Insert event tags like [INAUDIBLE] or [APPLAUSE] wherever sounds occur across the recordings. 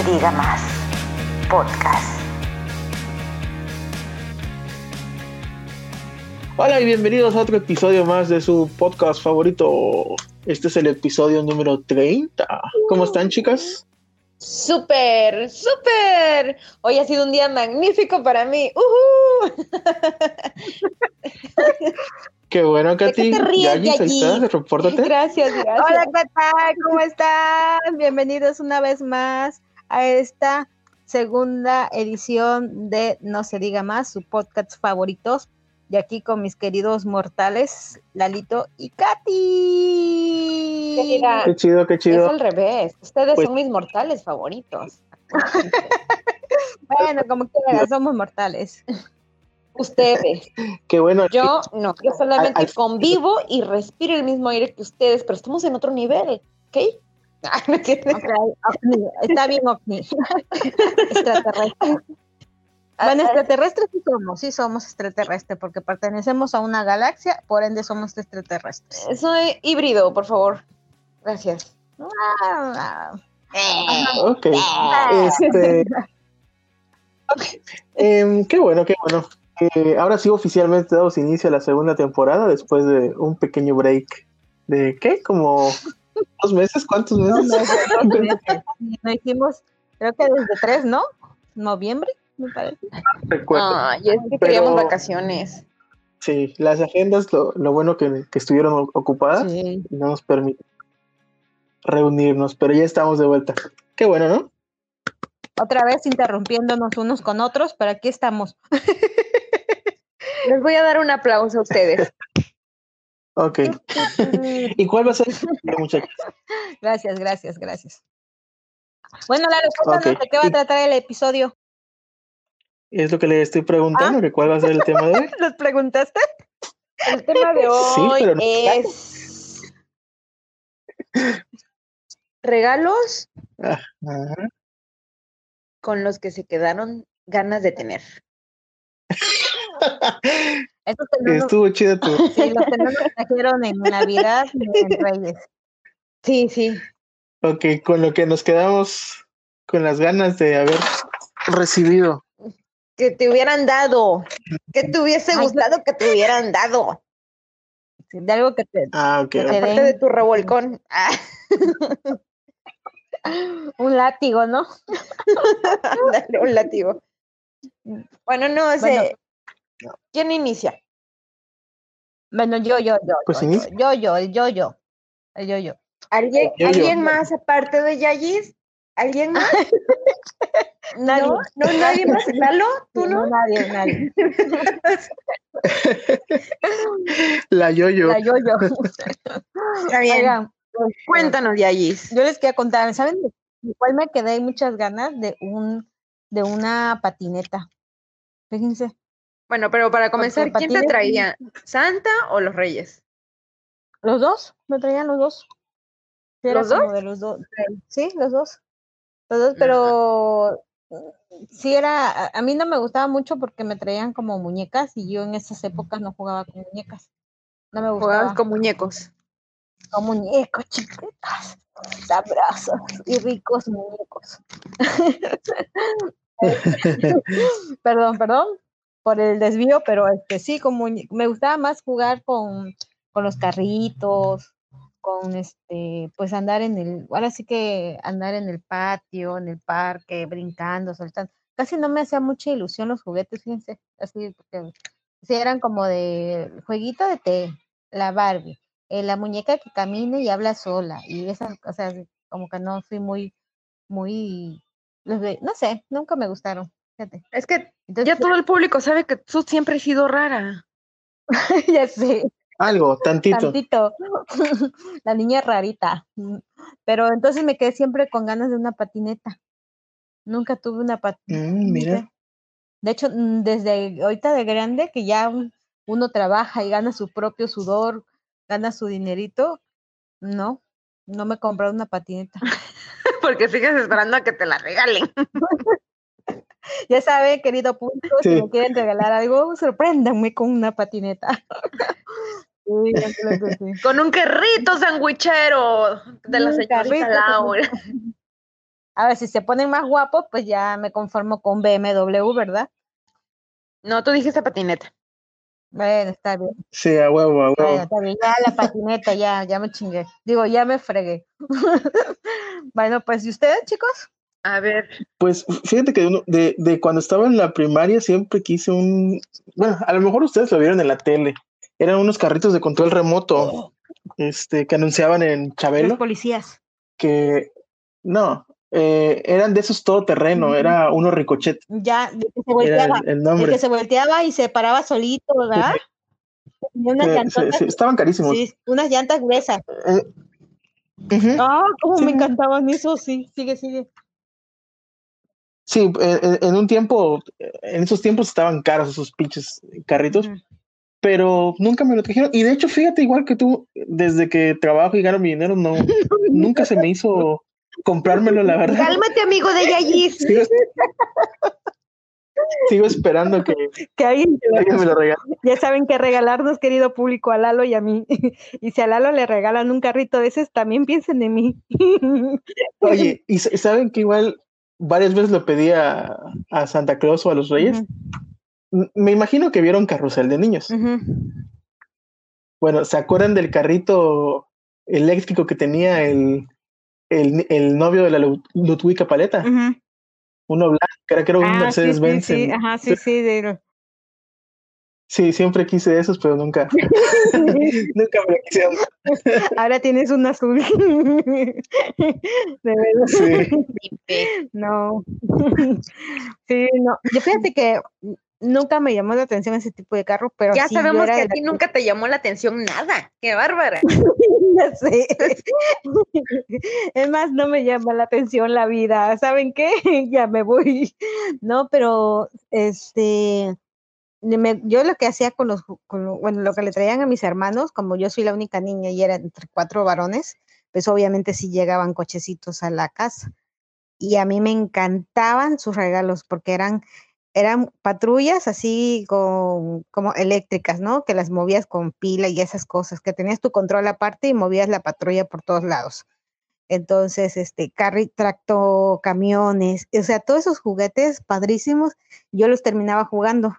Se diga más. Podcast. Hola y bienvenidos a otro episodio más de su podcast favorito. Este es el episodio número 30. ¿Cómo están, chicas? Súper, súper. Hoy ha sido un día magnífico para mí. ¡Uhú! [LAUGHS] Qué bueno, Katy. qué te repórtate. Gracias, gracias. Hola, ¿qué tal? ¿Cómo están? Bienvenidos una vez más a esta segunda edición de No se diga más, su podcast favoritos. Y aquí con mis queridos mortales, Lalito y Katy. Querida, Qué chido, qué es chido. al revés. Ustedes Pues- son mis mortales favoritos. Bueno, como quieran, somos mortales. Ustedes. Qué bueno. Yo no. Yo solamente Al- al- convivo y respiro el mismo aire que ustedes, pero estamos en otro nivel. ¿Ok? [LAUGHS] Ah, ovni, Está bien, ovni. [LAUGHS] Extraterrestre. Ah, Bueno, extraterrestres sí somos, sí somos extraterrestres, porque pertenecemos a una galaxia, por ende somos extraterrestres. Soy híbrido, por favor. Gracias. Ah, Ok. Este. [LAUGHS] Em, qué bueno, qué bueno. Eh, ahora sí oficialmente damos inicio a la segunda temporada después de un pequeño break de ¿qué? Como dos meses, ¿cuántos meses? Lo [LAUGHS] hicimos, creo que desde tres, ¿no? Noviembre, me parece. Recuerdo. Ay, es que Pero- queríamos vacaciones. Sí, las agendas, lo, lo bueno que, que estuvieron ocupadas Sí. y no nos permite reunirnos, pero ya estamos de vuelta. Qué bueno, ¿no? Otra vez interrumpiéndonos unos con otros, pero aquí estamos. [LAUGHS] Les voy a dar un aplauso a ustedes. [LAUGHS] Ok. [LAUGHS] ¿Y cuál va a ser, muchachos? Gracias, gracias, gracias. Bueno, Lalo, cuéntanos Ok. de qué va a tratar el episodio. Es lo que le estoy preguntando, que cuál va a ser el tema de hoy. [LAUGHS] ¿Los preguntaste? El tema de hoy no- es regalos Ajá. con los que se quedaron ganas de tener. [LAUGHS] [LAUGHS] Estuvo chido tu. [LAUGHS] sí, los que no nos trajeron en Navidad ni en Reyes. Sí, sí. Ok, con lo que nos quedamos con las ganas de haber recibido. Que te hubieran dado. Que te hubiese Ay, gustado que te hubieran dado. De algo que te... Ah, ok. Que te. Aparte de tu revolcón. Ah, [LAUGHS] Un látigo, ¿no? dale un látigo. Bueno, no sé. Bueno. ¿Quién inicia? Bueno, yo, yo, yo. Pues yo, inicia. yo, yo, el yo, yo. El yo, yo. ¿Alguien, Yo, yo. ¿alguien más aparte de Yayis? ¿Alguien más? [LAUGHS] Nadie. ¿No? ¿No? ¿Nadie más? ¿Lalo? ¿Tú no? Nadie, nadie. [LAUGHS] La yo-yo. La yo, yo. Está bien. Oigan, Cuéntanos, Yayis. yo les quería contar, ¿saben de cuál me quedé muchas ganas? De un, de una patineta. Fíjense. Bueno, pero para comenzar, ¿quién te traía? ¿Santa o los Reyes? ¿Los dos? ¿Me traían los dos? ¿Los dos? de los dos. Sí, los dos. Los dos, pero sí era, a, mí no me gustaba mucho porque me traían como muñecas y yo en esas épocas no jugaba con muñecas. No me gustaba. Jugabas con muñecos. con muñecos chiquitos, sabrosos y ricos muñecos. [LAUGHS] [LAUGHS] perdón, perdón por el desvío, pero este sí, muñe- me gustaba más jugar con, con los carritos, con este, pues andar en el, ahora sí que andar en el patio, en el parque, brincando, saltando. Casi no me hacía mucha ilusión los juguetes, fíjense, así, porque sí eran como de jueguito de té, la Barbie, eh, la muñeca que camina y habla sola, y esas, o sea, como que no fui muy, muy, los no sé, nunca me gustaron, fíjate. Es que Entonces, ya todo el público sabe que tú siempre has sido rara. [LAUGHS] ya sé, Algo, tantito. tantito, [LAUGHS] la niña rarita, mm, pero entonces me quedé siempre con ganas de una patineta. Nunca tuve una patineta. Mm, mira. De hecho, mm, desde ahorita de grande, que ya un- uno trabaja y gana su propio sudor, gana su dinerito, no, no me compré una patineta. [LAUGHS] Porque sigues esperando a que te la regalen. [LAUGHS] Ya sabe, querido público, si me quieren regalar algo, sorpréndanme con una patineta. [LAUGHS] Sí, sí. Con un carrito sandwichero de la señorita Laura. [LAUGHS] A ver, si se ponen más guapos, pues ya me conformo con BMW, ¿verdad? No, tú dijiste patineta. Bueno, está bien. Sí, a huevo, a Bueno, huevo. está bien. Ya la patineta, ya, ya me chingué. Digo, ya me fregué. bueno, pues, ¿y ustedes, chicos? A ver, Pues fíjate que uno- de, de cuando estaba en la primaria siempre quise un. Bueno, a lo mejor ustedes lo vieron en la tele. Eran unos carritos de control remoto este, que anunciaban en Los Chabelo. policías. Que no, eh, eran de esos todoterreno. Ujú. Era uno ricochet. Ya, de que se volteaba. el, el El nombre. que se volteaba y se paraba solito, ¿verdad? Unas Eh, estaban carísimos. sí, unas llantas gruesas. Eh. Ah, cómo Sí. me encantaban eso, sí. Sigue, sigue. Sí, en un tiempo, en esos tiempos estaban caros esos pinches carritos, pero nunca me lo trajeron. Y de hecho, fíjate, igual que tú, desde que trabajo y gano mi dinero, no, [LAUGHS] nunca se me hizo comprármelo, la verdad. cálmate, amigo de Yayis. [LAUGHS] Sigo, sigo esperando que Que alguien me lo regale. Ya saben qué regalarnos, querido público, a Lalo y a mí. [LAUGHS] Y si a Lalo le regalan un carrito de esos, también piensen en mí. Oye, y sa- saben que igual varias veces lo pedí a, a Santa Claus o a los Reyes. Me imagino que vieron Carrusel de Niños. Bueno, ¿se acuerdan del carrito eléctrico que tenía el, el, el novio de la Lu- Ludwika Paleta? Uno blanco, era, que era un Ah, sí, Mercedes sí, Benz. sí, en- ajá, sí, sí. de- Sí, siempre quise esos, pero nunca, [LAUGHS] [LAUGHS] nunca me lo quisieron. Ahora tienes un azul. [LAUGHS] De verdad. Sí. No. Sí, no. Yo fíjate que nunca me llamó la atención ese tipo de carro, pero Ya sí, sabemos que a ti la nunca te llamó la atención nada. Qué bárbara. Ya sé. Es más, no me llama la atención la vida. ¿Saben qué? Ya me voy. No, pero este, yo lo que hacía con los, con lo- bueno, lo que le traían a mis hermanos, como yo soy la única niña y eran entre cuatro varones, pues obviamente sí llegaban cochecitos a la casa. Y a mí me encantaban sus regalos porque eran eran patrullas así con, como eléctricas, ¿no? Que las movías con pila y esas cosas, que tenías tu control aparte y movías la patrulla por todos lados. Entonces, este, carri, tracto, camiones, o sea, todos esos juguetes padrísimos, yo los terminaba jugando.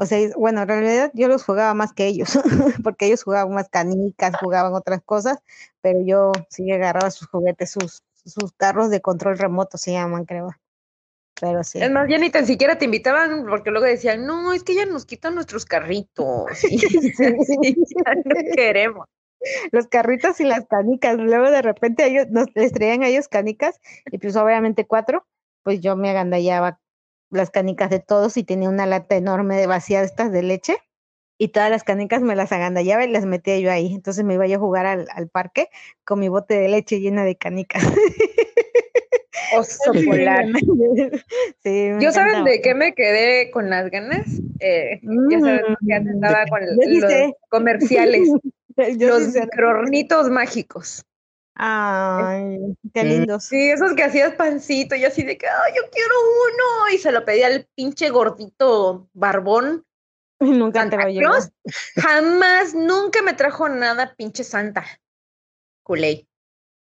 O sea, bueno, en realidad yo los jugaba más que ellos, [LAUGHS] porque ellos jugaban más canicas, jugaban otras cosas, pero yo sí agarraba sus juguetes, sus, sus carros de control remoto se llaman, creo. Pero sí. Es más, ya ni tan siquiera te invitaban porque luego decían, no, es que ya nos quitan nuestros carritos. [LAUGHS] Sí, [LAUGHS] ya no queremos. los carritos y las canicas. Luego de repente ellos nos les traían a ellos canicas y pues obviamente cuatro, pues yo me agandallaba las canicas de todos y tenía una lata enorme de vacía estas de leche y todas las canicas me las agandallaba y las metía yo ahí. Entonces me iba yo a jugar al, al parque con mi bote de leche llena de canicas. Oso [LAUGHS] polar. [LAUGHS] Sí, Yo saben de qué me quedé con las ganas. Eh, ya sabes que antes Mm, estaba con los sé. comerciales, [LAUGHS] Yo los microornitos mágicos. Ay, qué lindos. Sí, esos que hacías pancito y así de que, ay, yo quiero uno. Y se lo pedía al pinche gordito barbón. [LAUGHS] Nunca te Santa lo llevo. Claus. Jamás, nunca me trajo nada pinche Santa. Culé.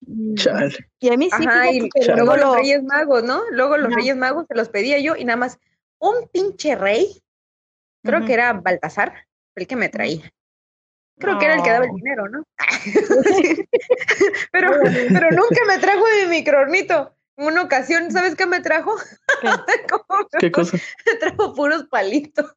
Mm. Chale. Y a mí sí, Ajá, y pero luego los lo- Reyes Magos, ¿no? Luego los. Reyes Magos se los pedía yo y nada más un pinche rey, creo que era Baltasar, el que me traía. Creo que era el que daba el dinero, ¿no? [LAUGHS] [LAUGHS] pero, pero nunca me trajo mi microornito. En una ocasión, ¿sabes qué me trajo? [LAUGHS] ¿Cómo me ¿Qué cosa? me trajo puros palitos.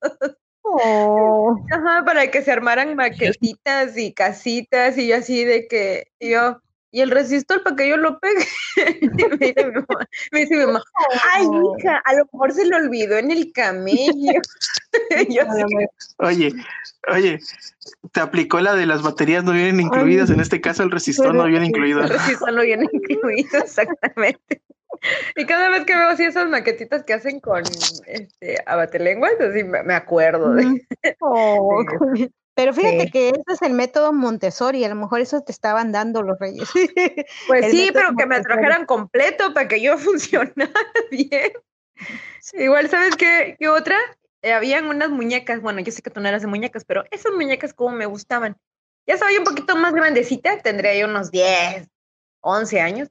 Oh. Ajá, para que se armaran maquetitas y casitas y yo así de que yo y el resistor para que yo lo pegue. [LAUGHS] Y me, dice mi mamá, me dice mi mamá, ay hija, a lo mejor se le olvidó en el camello. [LAUGHS] Yo lo. Oye, oye, te aplicó la de las baterías no vienen incluidas. En este caso, el resistor no viene incluido. el resistor no viene incluido, [LAUGHS] exactamente. Y cada vez que veo así esas maquetitas que hacen con este abatelenguas, así me, me acuerdo de. Oh, Sí. Pero fíjate Sí. que ese es el método Montessori, a lo mejor eso te estaban dando los reyes. [LAUGHS] Pues sí, pero que me trajeran completo para que yo [LAUGHS] funcionara [LAUGHS] bien. Igual, ¿sabes qué, qué otra? Eh, habían unas muñecas, bueno, yo sé que tú no eras de muñecas, pero esas muñecas como me gustaban. Ya estaba yo un poquito más grandecita, tendría yo unos 10, 11 años,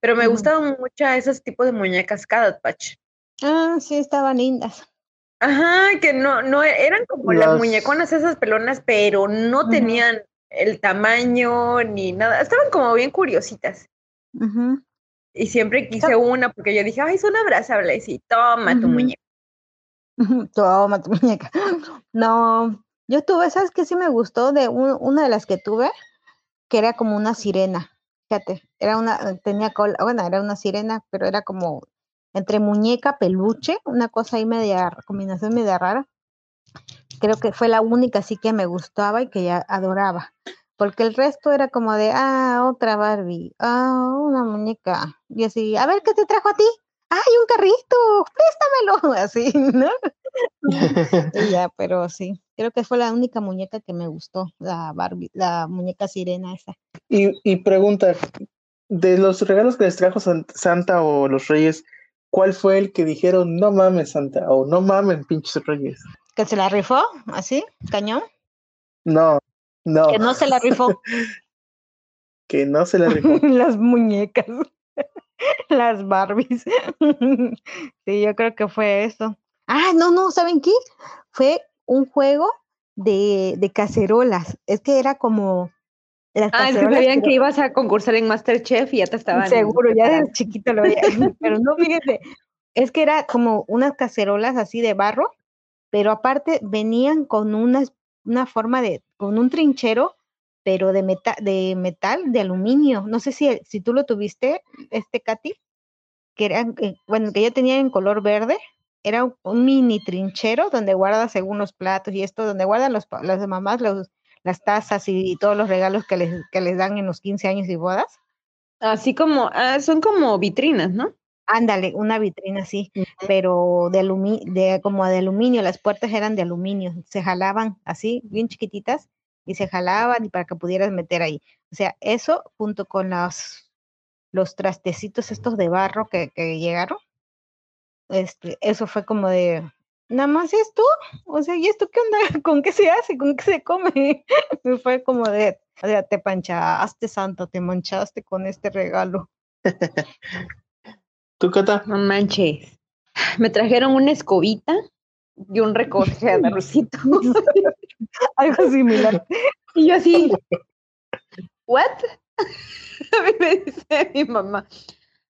pero me gustaban mucho esos tipos de muñecas Cadat Patch. Ah, sí, estaban lindas. Ajá, que no, no, eran como las, Las- muñeconas esas pelonas, pero no tenían el tamaño ni nada. Estaban como bien curiositas. Y siempre quise una porque yo dije, ay, son abrazables y toma tu muñeca. Toma tu muñeca. No, yo tuve, ¿sabes qué sí me gustó? De un- una de las que tuve, que era como una sirena. Fíjate, era una, tenía cola, bueno, era una sirena, pero era como entre muñeca, peluche, una cosa ahí media, combinación media rara. Creo que fue la única así que me gustaba y que ya adoraba. Porque el resto era como de, ah, otra Barbie, ah, una muñeca. Y así, a ver, ¿qué te trajo a ti? ¡Ay, un carrito! ¡Préstamelo! [LAUGHS] Así, ¿no? Ya, pero sí, creo que fue la única muñeca que me gustó, la Barbie, la muñeca sirena esa. Y, y pregunta, de los regalos que les trajo San- Santa o los Reyes, ¿cuál fue el que dijeron, no mames Santa, o no mamen pinches Reyes? ¿Que se la rifó? ¿Así? ¿Cañón? No, no, Que no se la rifó. [LAUGHS] que no se le rifó. [LAUGHS] Las muñecas. [LAUGHS] Las Barbies. Sí, yo creo que fue eso. Ah, no, no, ¿saben qué? Fue un juego de, de cacerolas. Es que era como las Ah, es que sabían que ibas a concursar en Masterchef y ya te estaban. Seguro, ya desde chiquito lo veía. [LAUGHS] Pero no, fíjate, es que era como unas cacerolas así de barro, pero aparte venían con unas, una forma de, con un trinchero, pero de, meta, de metal, de aluminio. No sé si, si tú lo tuviste, este Katy, que eran, eh, bueno, que yo tenía en color verde. Era un, mini trinchero donde guardas según los platos y esto, donde guardan los, las mamás los, las tazas y, y todos los regalos que les, que les dan en los 15 años y bodas. Así como, ah, son como vitrinas, ¿no? Ándale, una vitrina así, pero de alumi de como de aluminio, las puertas eran de aluminio, se jalaban así, bien chiquititas, y se jalaban y para que pudieras meter ahí. O sea, eso junto con los, los trastecitos estos de barro que, que llegaron, este, eso fue como de, nada más esto, o sea, ¿y esto qué onda? [LAUGHS] ¿Con qué se hace? ¿Con qué se come? [LAUGHS] Y fue como de, o sea, te panchaste, Santa, te manchaste con este regalo. [LAUGHS] ¿Tú, Cata? No manches. Me trajeron una escobita y un recoge de arrocito. Algo similar. Y yo así, ¿what? A mí me dice mi mamá,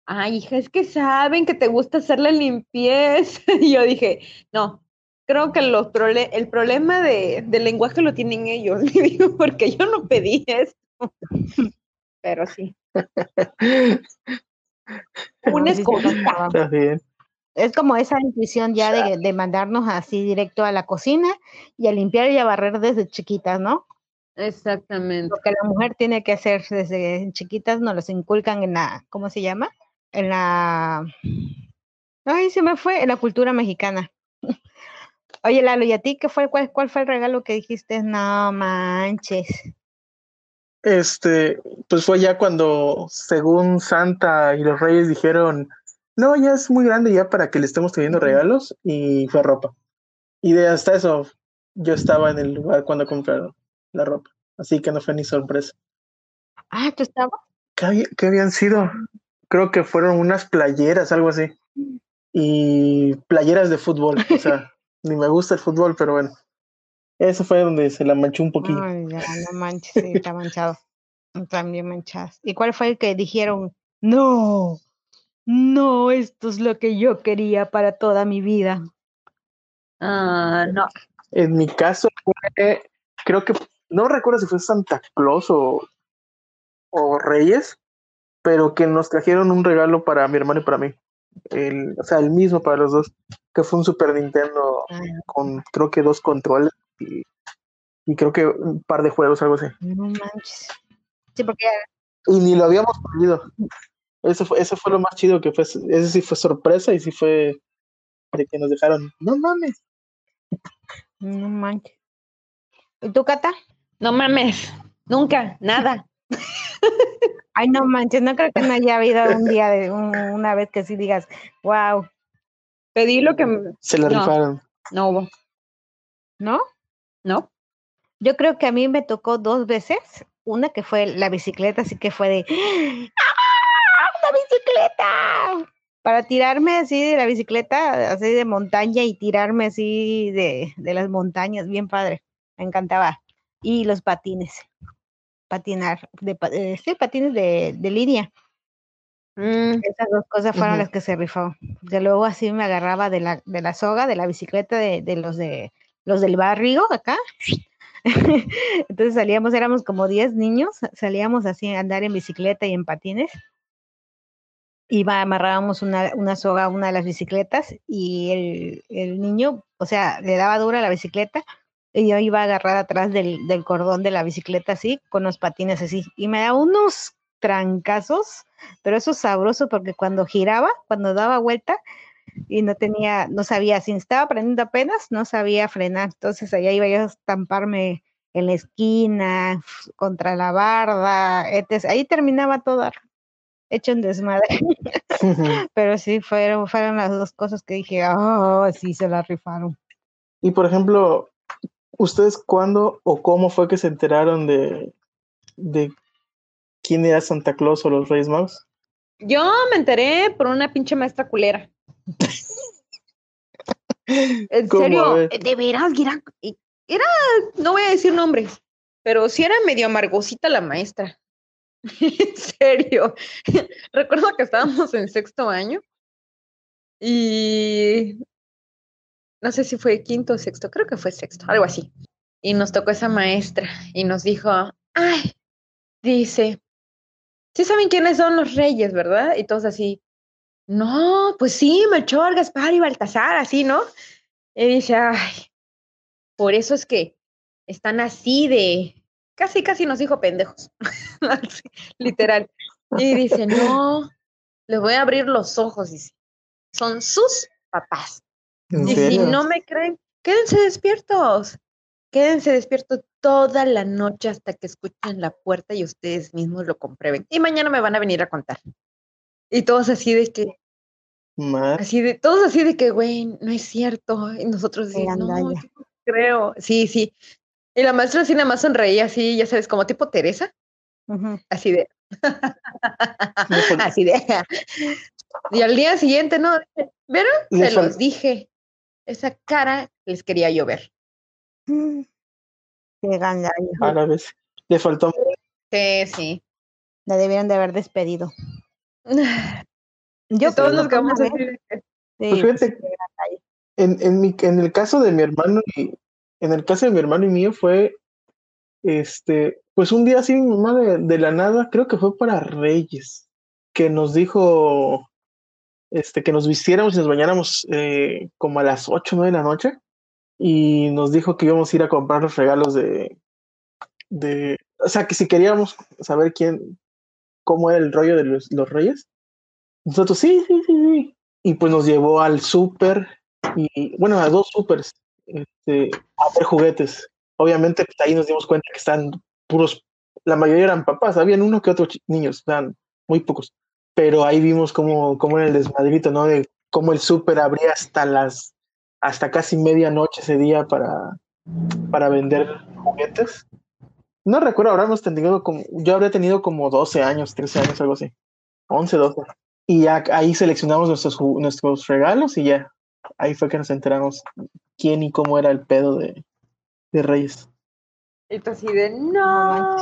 ay, hija, es que saben que te gusta hacer la limpieza. [LAUGHS] Y yo dije, no, creo que los prole- el problema de, del lenguaje lo tienen ellos, [LAUGHS] le digo, porque yo no pedí esto. [LAUGHS] Pero sí, una escobita. pasaban. Está bien. Es como esa intuición ya de, de mandarnos así directo a la cocina y a limpiar y a barrer desde chiquitas, ¿no? Exactamente. Lo que la mujer tiene que hacer desde chiquitas nos los inculcan en la, ¿cómo se llama? En la, ay, se me fue, en la cultura mexicana. Oye, Lalo, ¿y a ti qué fue, cuál, cuál fue el regalo que dijiste? No manches. Este, pues fue ya cuando, según Santa y los Reyes dijeron, no, ya es muy grande ya para que le estemos Ujú. regalos, y fue ropa. Y de hasta eso, yo estaba en el lugar cuando compraron la ropa, así que no fue ni sorpresa. Ah, ¿tú estabas? ¿Qué, qué habían sido? Creo que fueron unas playeras, algo así. Y playeras de fútbol, o sea, [LAUGHS] ni me gusta el fútbol, pero bueno. Eso fue donde se la manchó un poquillo. Ay, ya, no manches, sí, está manchado. También manchadas. ¿Y cuál fue el que dijeron, no, no, esto es lo que yo quería para toda mi vida? Ah, no, En mi caso fue, creo que, no recuerdo si fue Santa Claus o, o Reyes, pero que nos trajeron un regalo para mi hermano y para mí. El, o sea, el mismo para los dos, que fue un Super Nintendo Ah, con creo que dos controles y, y creo que un par de juegos, algo así. no manches. Sí, porque Y ni lo habíamos pedido. Eso fue, eso fue lo más chido que fue, ese sí fue sorpresa y sí fue de que nos dejaron, no mames. no manches. ¿Y tú, Cata? no mames, nunca, nada. [LAUGHS] Ay, no manches, no creo que no haya habido un día de un- una vez que sí digas, wow, Pedí lo que Se la No. rifaron. no hubo, ¿no? ¿no? Yo creo que a mí me tocó dos veces. Una que fue la bicicleta, así que fue de, bicicleta! Para tirarme así de la bicicleta, así de montaña y tirarme así de, de las montañas, bien padre. Me encantaba. Y los patines. Patinar, de, eh, sí, patines de, de línea. Mm, Esas dos cosas fueron las que se rifó. Que luego así me agarraba de la, de la soga, de la bicicleta de, de los de los del barrio acá. [LAUGHS] Entonces salíamos, éramos como 10 niños, salíamos así a andar en bicicleta y en patines. Iba, amarrábamos una, una soga a una de las bicicletas y el, el niño, o sea, le daba dura la bicicleta yo iba agarrada atrás del, del cordón de la bicicleta así, con los patines así. Y me daba unos trancazos, pero eso es sabroso porque cuando giraba, cuando daba vuelta y no tenía, no sabía, si estaba aprendiendo apenas, no sabía frenar. Entonces allá iba yo a estamparme en la esquina, contra la barda, etc. Ahí terminaba todo hecho un desmadre. [LAUGHS] Pero sí, fueron, fueron las dos cosas que dije, oh, sí, se la rifaron. y por ejemplo, ¿ustedes cuándo o cómo fue que se enteraron de, de quién era Santa Claus o los Reyes Magos? Yo me enteré por una pinche maestra culera. [LAUGHS] En serio, de veras, era, era, no voy a decir nombres, pero sí era medio amargosita la maestra. [LAUGHS] en serio. [LAUGHS] Recuerdo que estábamos en sexto año y no sé si fue quinto o sexto, creo que fue sexto, algo así. Y nos tocó esa maestra y nos dijo, ay, dice, sí saben quiénes son los reyes, ¿verdad? Y todos así, no, pues sí, Melchor, Gaspar y Baltasar, así, ¿no? Y dice, ay, por eso es que están así de, casi, casi nos dijo pendejos, [LAUGHS] literal. Y dice, no, les voy a abrir los ojos, dice, son sus papás. ¿En Y si no me creen, quédense despiertos. Quédense despiertos toda la noche hasta que escuchen la puerta y ustedes mismos lo comprueben. Y mañana me van a venir a contar. Y todos así de que, Mar- así de, todos así de que, güey, no es cierto. Y nosotros así, no, yo no creo. Sí, sí. Y la maestra así nada más sonreía así, ya sabes, como tipo Teresa, Ujú. así de, fal- [LAUGHS] así de. Y al día siguiente, ¿no? ¿Vieron? Se los dije. Esa cara les quería yo ver. Mm. Qué gandalla. a la vez. Le faltó Sí, sí. La debieron de haber despedido. Yo todos nos que quedamos así. sí, Pues fíjate, en, en, mi, en el caso de mi hermano y en el caso de mi hermano y mío fue este pues un día así mi mamá de, de la nada creo que fue para Reyes que nos dijo este que nos vistiéramos y nos bañáramos eh, como a las 8 o 9 de la noche y nos dijo que íbamos a ir a comprar los regalos de de o sea que si queríamos saber quién cómo era el rollo de los, los Reyes nosotros sí sí sí sí y pues nos llevó al súper y bueno, a dos supers este, a ver juguetes. Obviamente, pues, ahí nos dimos cuenta que están puros, la mayoría eran papás, habían uno que otro chi- niños, eran muy pocos, pero ahí vimos cómo, cómo era el desmadrito, ¿no? De cómo el súper abría hasta las, hasta casi medianoche ese día para, para vender juguetes. No recuerdo, ahora hemos tenido como, yo habría tenido como 12 años, 13 años, algo así, 11, 12. Y ya ahí seleccionamos nuestros, nuestros regalos y ya, ahí fue que nos enteramos quién y cómo era el pedo de, de Reyes. Y tú así de, no.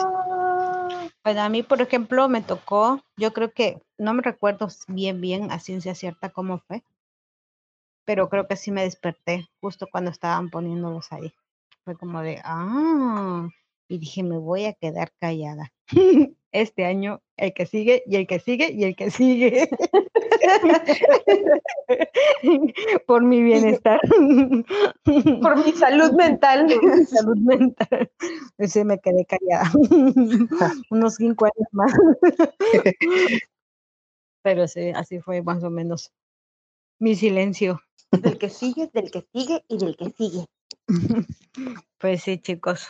Pues a mí, por ejemplo, me tocó, yo creo que, no me recuerdo bien, bien a ciencia cierta cómo fue, pero creo que sí me desperté justo cuando estaban poniéndolos ahí. Fue como de, ah, y dije, me voy a quedar callada. [LAUGHS] Este año, el que sigue, y el que sigue, y el que sigue. [LAUGHS] Por mi bienestar. [LAUGHS] Por mi salud mental. Por mi salud mental. Sí me quedé callada. Unos cinco años más. Pero sí, así fue más o menos mi silencio. Del que sigue, del que sigue y del que sigue. [LAUGHS] Pues sí, chicos.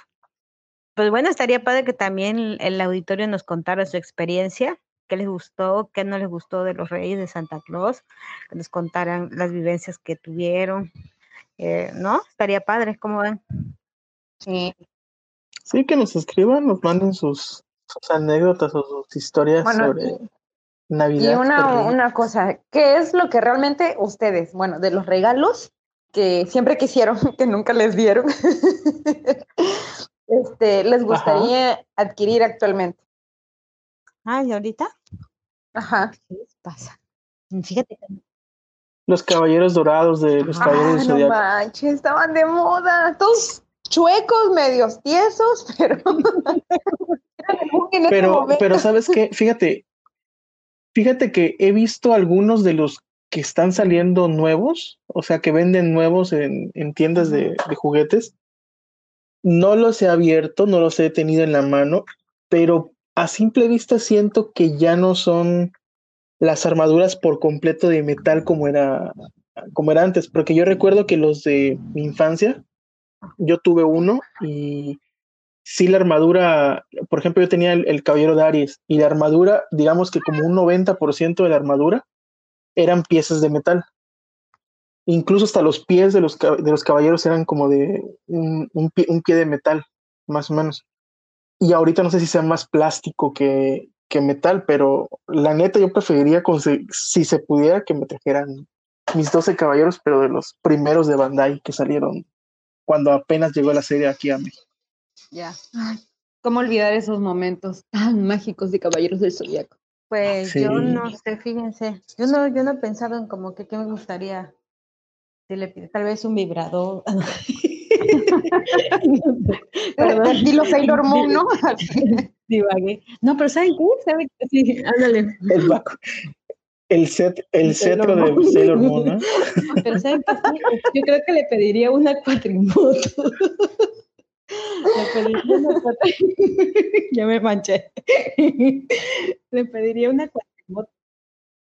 Pues bueno, estaría padre que también el auditorio nos contara su experiencia, qué les gustó, qué no les gustó de los Reyes de Santa Claus, que nos contaran las vivencias que tuvieron, eh, ¿no? Estaría padre, ¿cómo ven? Sí. Sí, que nos escriban, nos manden sus, sus anécdotas o sus historias Bueno, sobre Navidad. Y una, una cosa, ¿qué es lo que realmente ustedes, bueno, de los regalos que siempre quisieron, [LAUGHS] que nunca les dieron, [LAUGHS] este, les gustaría adquirir actualmente? Ay, ahorita, Ajá. ¿qué les pasa? Fíjate Los caballeros dorados de los Ah, caballeros del no manches, estaban de moda, todos chuecos, medios tiesos, [LAUGHS] pero Pero, pero ¿sabes qué? Fíjate, fíjate que he visto algunos de los que están saliendo nuevos, o sea, que venden nuevos en, en tiendas de, de juguetes. No los he abierto, no los he tenido en la mano, pero a simple vista siento que ya no son las armaduras por completo de metal como era, como era antes, porque yo recuerdo que los de mi infancia, yo tuve uno y sí la armadura, por ejemplo, yo tenía el, caballero de Aries y la armadura, digamos que como un 90% de la armadura eran piezas de metal. Incluso hasta los pies de los, de los caballeros eran como de un, pie, de metal, más o menos. Y ahorita no sé si sea más plástico que, que metal, pero la neta yo preferiría, si se pudiera, que me trajeran mis 12 caballeros, pero de los primeros de Bandai que salieron cuando apenas llegó la serie aquí a México. Ya. Ay, ¿Cómo olvidar esos momentos tan mágicos de Caballeros del Zodiaco? Pues Sí. yo no sé, fíjense, yo no, yo no he pensado en como que qué me gustaría. Si le pido, tal vez un vibrador. [LAUGHS] Perdón. Estilo Sailor Moon, ¿no? [LAUGHS] Divagué. No, pero ¿saben qué? ¿Saben qué? Sí, ándale. El, el, set, el cetro de. Sailor Moon, ¿no? [LAUGHS] Pero ¿saben qué? Sí, Yo creo que le pediría una cuatrimoto. [LAUGHS] [LAUGHS] Le pediría una. Ya me manché. Le pediría una cuatrimoto.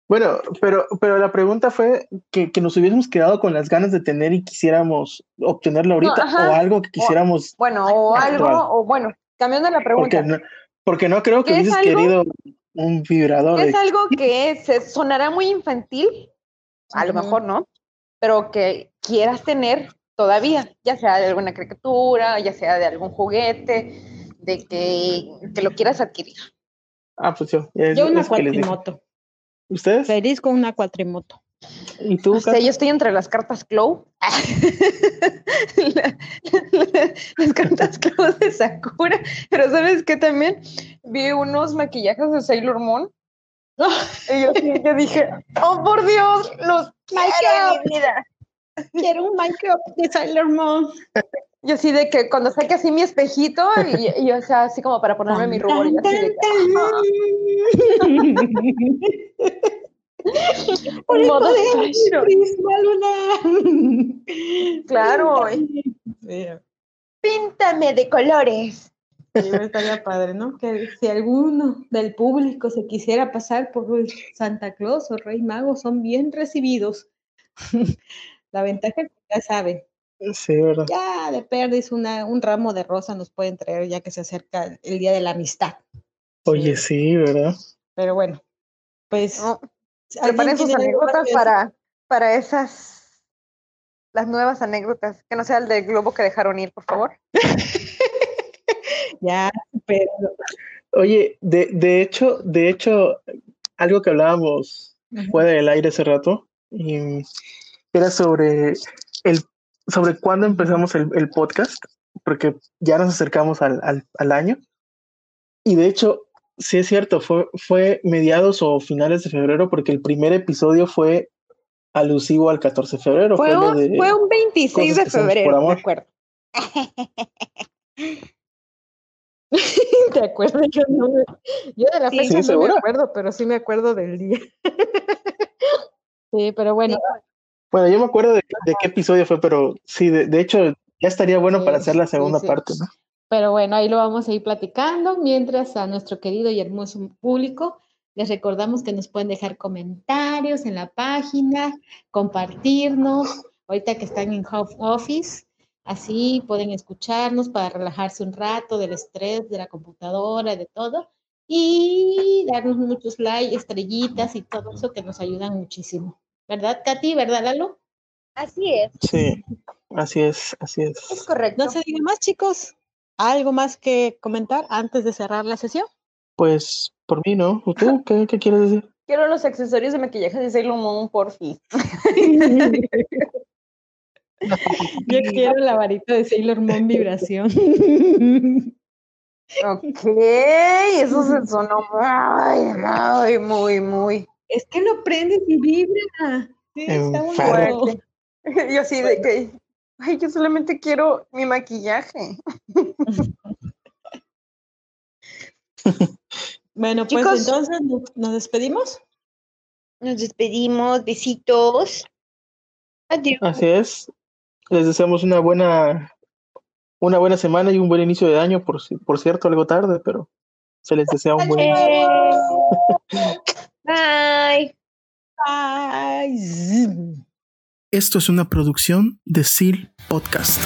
Bueno, pero, pero la pregunta fue que, que nos hubiésemos quedado con las ganas de tener y quisiéramos obtenerlo ahorita o algo que quisiéramos, Bueno, o algo, o bueno, cambiando la porque pregunta, no, porque no creo que ¿Qué es hubieses algo? querido un vibrador. ¿qué de- es algo que se sonará muy infantil? A lo mejor, ¿no? Pero que quieras tener todavía, ya sea de alguna caricatura, ya sea de algún juguete, de que, que lo quieras adquirir. Ah, pues yo. es- Yo una cuatrimoto. ¿Ustedes? Feliz con una cuatrimoto. ¿Y tú? O sea, yo estoy entre las cartas Clow. La- [LAUGHS] la- las cartas Clow de Sakura. Pero ¿sabes qué también? Vi unos maquillajes de Sailor Moon. [LAUGHS] Y yo, sí, yo dije, oh por Dios, los quiero en mi vida. Quiero un Minecraft de Sailor Moon. Yo así de que cuando saque así mi espejito y, y o sea, así como para ponerme mi rubor y así de que, [LAUGHS] Por el Modo poder fashion. del prisma lunar. [LAUGHS] Claro. Sí, píntame de colores. sí, estaría padre, ¿no? Que si alguno del público se quisiera pasar por Santa Claus o Rey Mago, son bien recibidos. [LAUGHS] La ventaja es que ya saben, Sí, ¿verdad? ya de perdiz una, un ramo de rosa nos pueden traer ya que se acerca el Día de la Amistad. Oye, sí, ¿verdad? Pero bueno, pues... No, ¿alguien Preparen sus anécdotas para, para esas, las nuevas anécdotas. Que no sea el del globo que dejaron ir, por favor. [LAUGHS] Ya, pero... Oye, de, de hecho, de hecho, algo que hablábamos fuera del aire hace rato, y era sobre el sobre cuándo empezamos el, el podcast, porque ya nos acercamos al, al, al año. Y de hecho, sí es cierto, fue, fue mediados o finales de febrero, porque el primer episodio fue alusivo al 14 de febrero. Fue un, de- fue un 26 de febrero, de acuerdo. [LAUGHS] ¿Te acuerdas? Yo, no me- yo de la fecha ¿Sí, no segura? me acuerdo, pero sí me acuerdo del día. [LAUGHS] sí, pero bueno, Bueno, yo me acuerdo de, de qué episodio fue, pero sí, de, de hecho, ya estaría bueno para hacer la sí, segunda sí. parte, ¿no? pero bueno, ahí lo vamos a ir platicando. Mientras a nuestro querido y hermoso público, les recordamos que nos pueden dejar comentarios en la página, compartirnos, ahorita que están en home office, así pueden escucharnos para relajarse un rato del estrés de la computadora, de todo, y darnos muchos likes, estrellitas y todo eso que nos ayudan muchísimo. ¿Verdad, Katy? ¿Verdad, Lalo? Así es, Sí, así es, así es. es correcto. No se diga más, chicos. ¿Algo más que comentar antes de cerrar la sesión? Pues por mí, ¿no? ¿O ¿Tú qué, qué quieres decir? Quiero los accesorios de maquillaje de Sailor Moon, por fin. Yo [LAUGHS] quiero la varita de Sailor Moon vibración. Ok, eso se sonó muy, muy, muy, muy. Es que lo prendes y vibra. Sí, está muy bueno. [LAUGHS] Yo así de que, ay, yo solamente quiero mi maquillaje. [LAUGHS] Bueno, pues Chicos. entonces ¿nos- despedimos. Nos despedimos, besitos. Adiós. Así es. Les deseamos una buena, una buena semana y un buen inicio de año, por, por cierto, algo tarde, pero se les desea un buen inicio. [LAUGHS] Bye. Zzz. Esto es una producción de SEAL Podcast.